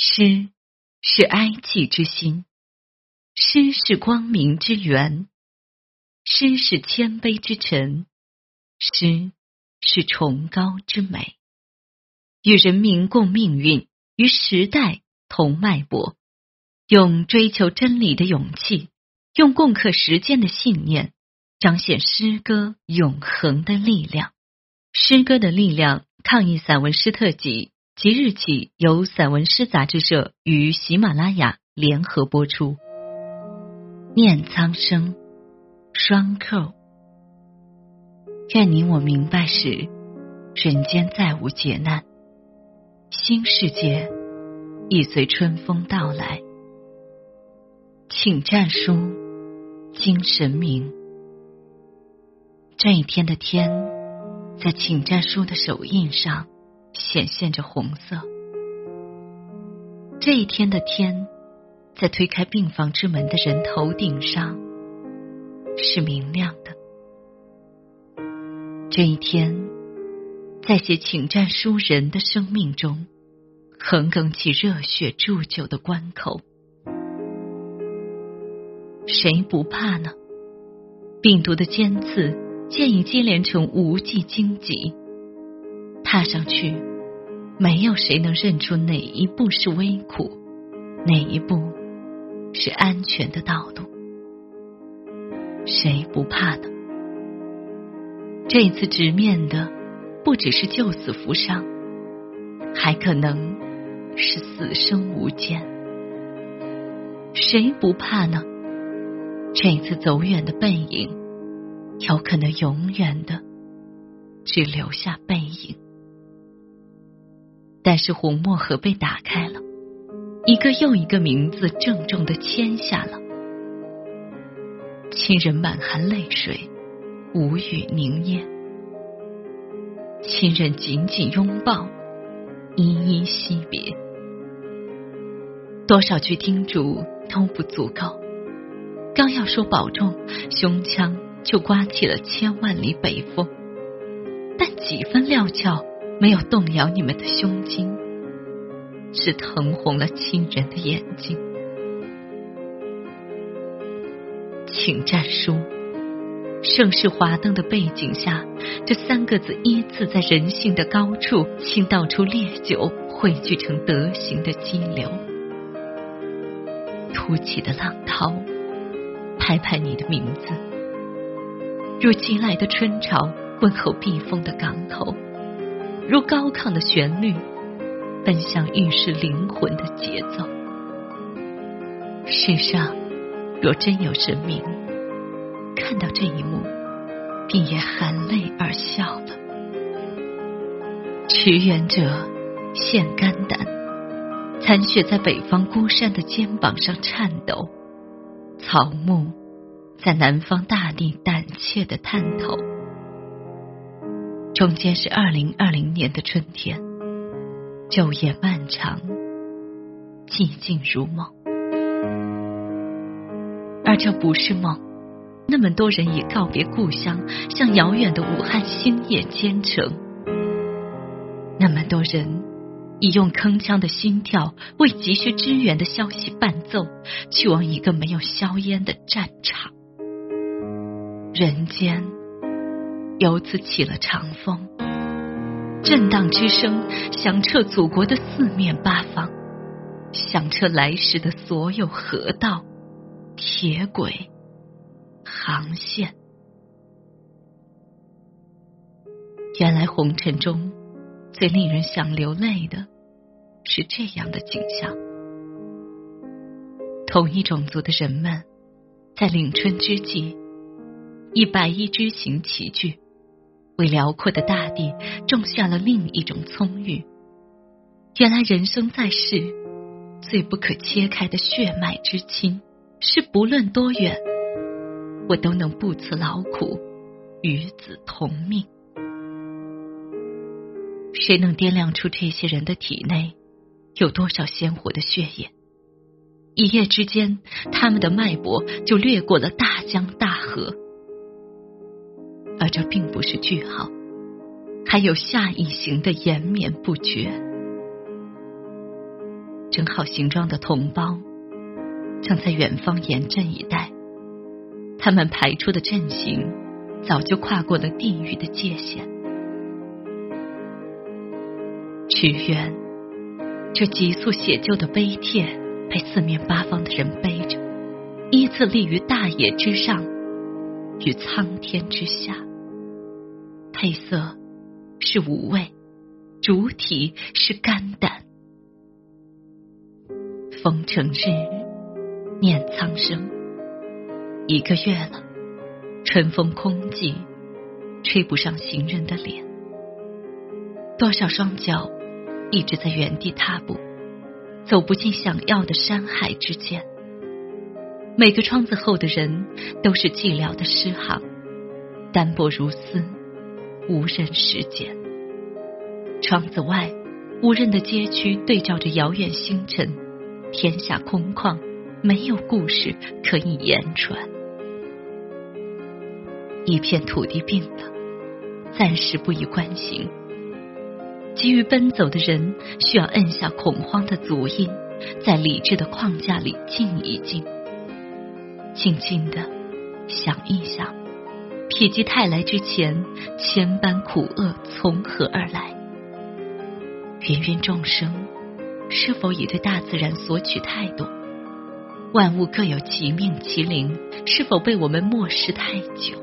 诗是哀戚之心，诗是光明之源，诗是谦卑之臣，诗是崇高之美。与人民共命运，与时代同脉搏，用追求真理的勇气，用共克时艰的信念，彰显诗歌永恒的力量。诗歌的力量，抗议散文诗特辑。即日起，由散文诗杂志社与喜马拉雅联合播出。念苍生，双扣。愿你我明白时，人间再无劫难，新世界亦随春风到来。请战书，精神明。这一天的天，在请战书的手印上。显现着红色。这一天的天，在推开病房之门的人头顶上是明亮的。这一天，在写请战书人的生命中，横亘起热血铸就的关口。谁不怕呢？病毒的尖刺现已接连成无际荆棘。踏上去，没有谁能认出哪一步是微苦，哪一步是安全的道路。谁不怕呢？这次直面的不只是救死扶伤，还可能是死生无间。谁不怕呢？这次走远的背影，有可能永远的只留下背影。但是红墨盒被打开了，一个又一个名字郑重的签下了。亲人满含泪水，无语凝噎；亲人紧紧拥抱，依依惜别。多少句叮嘱都不足够，刚要说保重，胸腔就刮起了千万里北风。但几分料峭。没有动摇你们的胸襟，是疼红了亲人的眼睛。请战书，盛世华灯的背景下，这三个字依次在人性的高处倾倒出烈酒，汇聚成德行的激流。突起的浪涛，拍拍你的名字，如急来的春潮，问候避风的港口。如高亢的旋律，奔向预示灵魂的节奏。世上若真有神明，看到这一幕，便也含泪而笑了。驰援者献肝胆，残血在北方孤山的肩膀上颤抖，草木在南方大地胆怯的探头。中间是二零二零年的春天，昼夜漫长，寂静如梦。而这不是梦，那么多人已告别故乡，向遥远的武汉星夜兼程。那么多人已用铿锵的心跳为急需支援的消息伴奏，去往一个没有硝烟的战场。人间。由此起了长风，震荡之声响彻祖国的四面八方，响彻来时的所有河道、铁轨、航线。原来红尘中最令人想流泪的是这样的景象：同一种族的人们，在领春之际，以白衣之行齐聚。为辽阔的大地种下了另一种葱郁。原来人生在世，最不可切开的血脉之亲，是不论多远，我都能不辞劳苦，与子同命。谁能掂量出这些人的体内有多少鲜活的血液？一夜之间，他们的脉搏就掠过了大江大。这并不是句号，还有下一行的延绵不绝。整好行装的同胞，正在远方严阵以待。他们排出的阵型，早就跨过了地域的界限。屈原，这急速写就的碑帖，被四面八方的人背着，依次立于大野之上，与苍天之下。配色是五味，主体是肝胆。风成日，念苍生。一个月了，春风空寂，吹不上行人的脸。多少双脚一直在原地踏步，走不进想要的山海之间。每个窗子后的人都是寂寥的诗行，单薄如丝，无人时间。窗子外，无人的街区对照着遥远星辰。天下空旷，没有故事可以言传。一片土地病了，暂时不宜关心。急于奔走的人，需要摁下恐慌的足印，在理智的框架里静一静，静静的想一想，否极泰来之前，千般苦厄从何而来？芸芸众生。是否已对大自然索取太多？万物各有其命其灵，是否被我们漠视太久？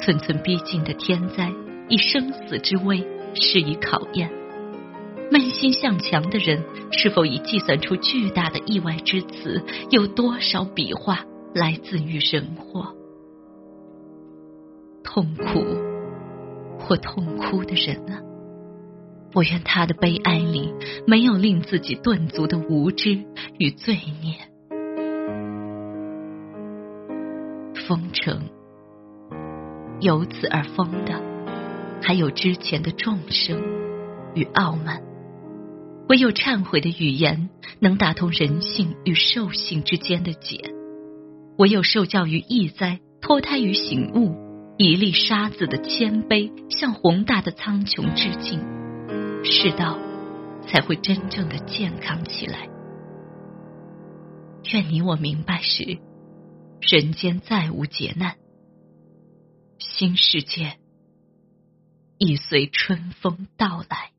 寸寸逼近的天灾，以生死之危施以考验。闷心向强的人，是否已计算出巨大的意外之词？有多少笔画来自于人祸？痛苦或痛哭的人啊！我愿他的悲哀里没有令自己顿足的无知与罪孽。封城，由此而封的，还有之前的众生与傲慢。唯有忏悔的语言，能打通人性与兽性之间的结。唯有受教于易哉，脱胎于醒悟，一粒沙子的谦卑，向宏大的苍穹致敬。世道才会真正的健康起来。愿你我明白时，人间再无劫难，新世界已随春风到来。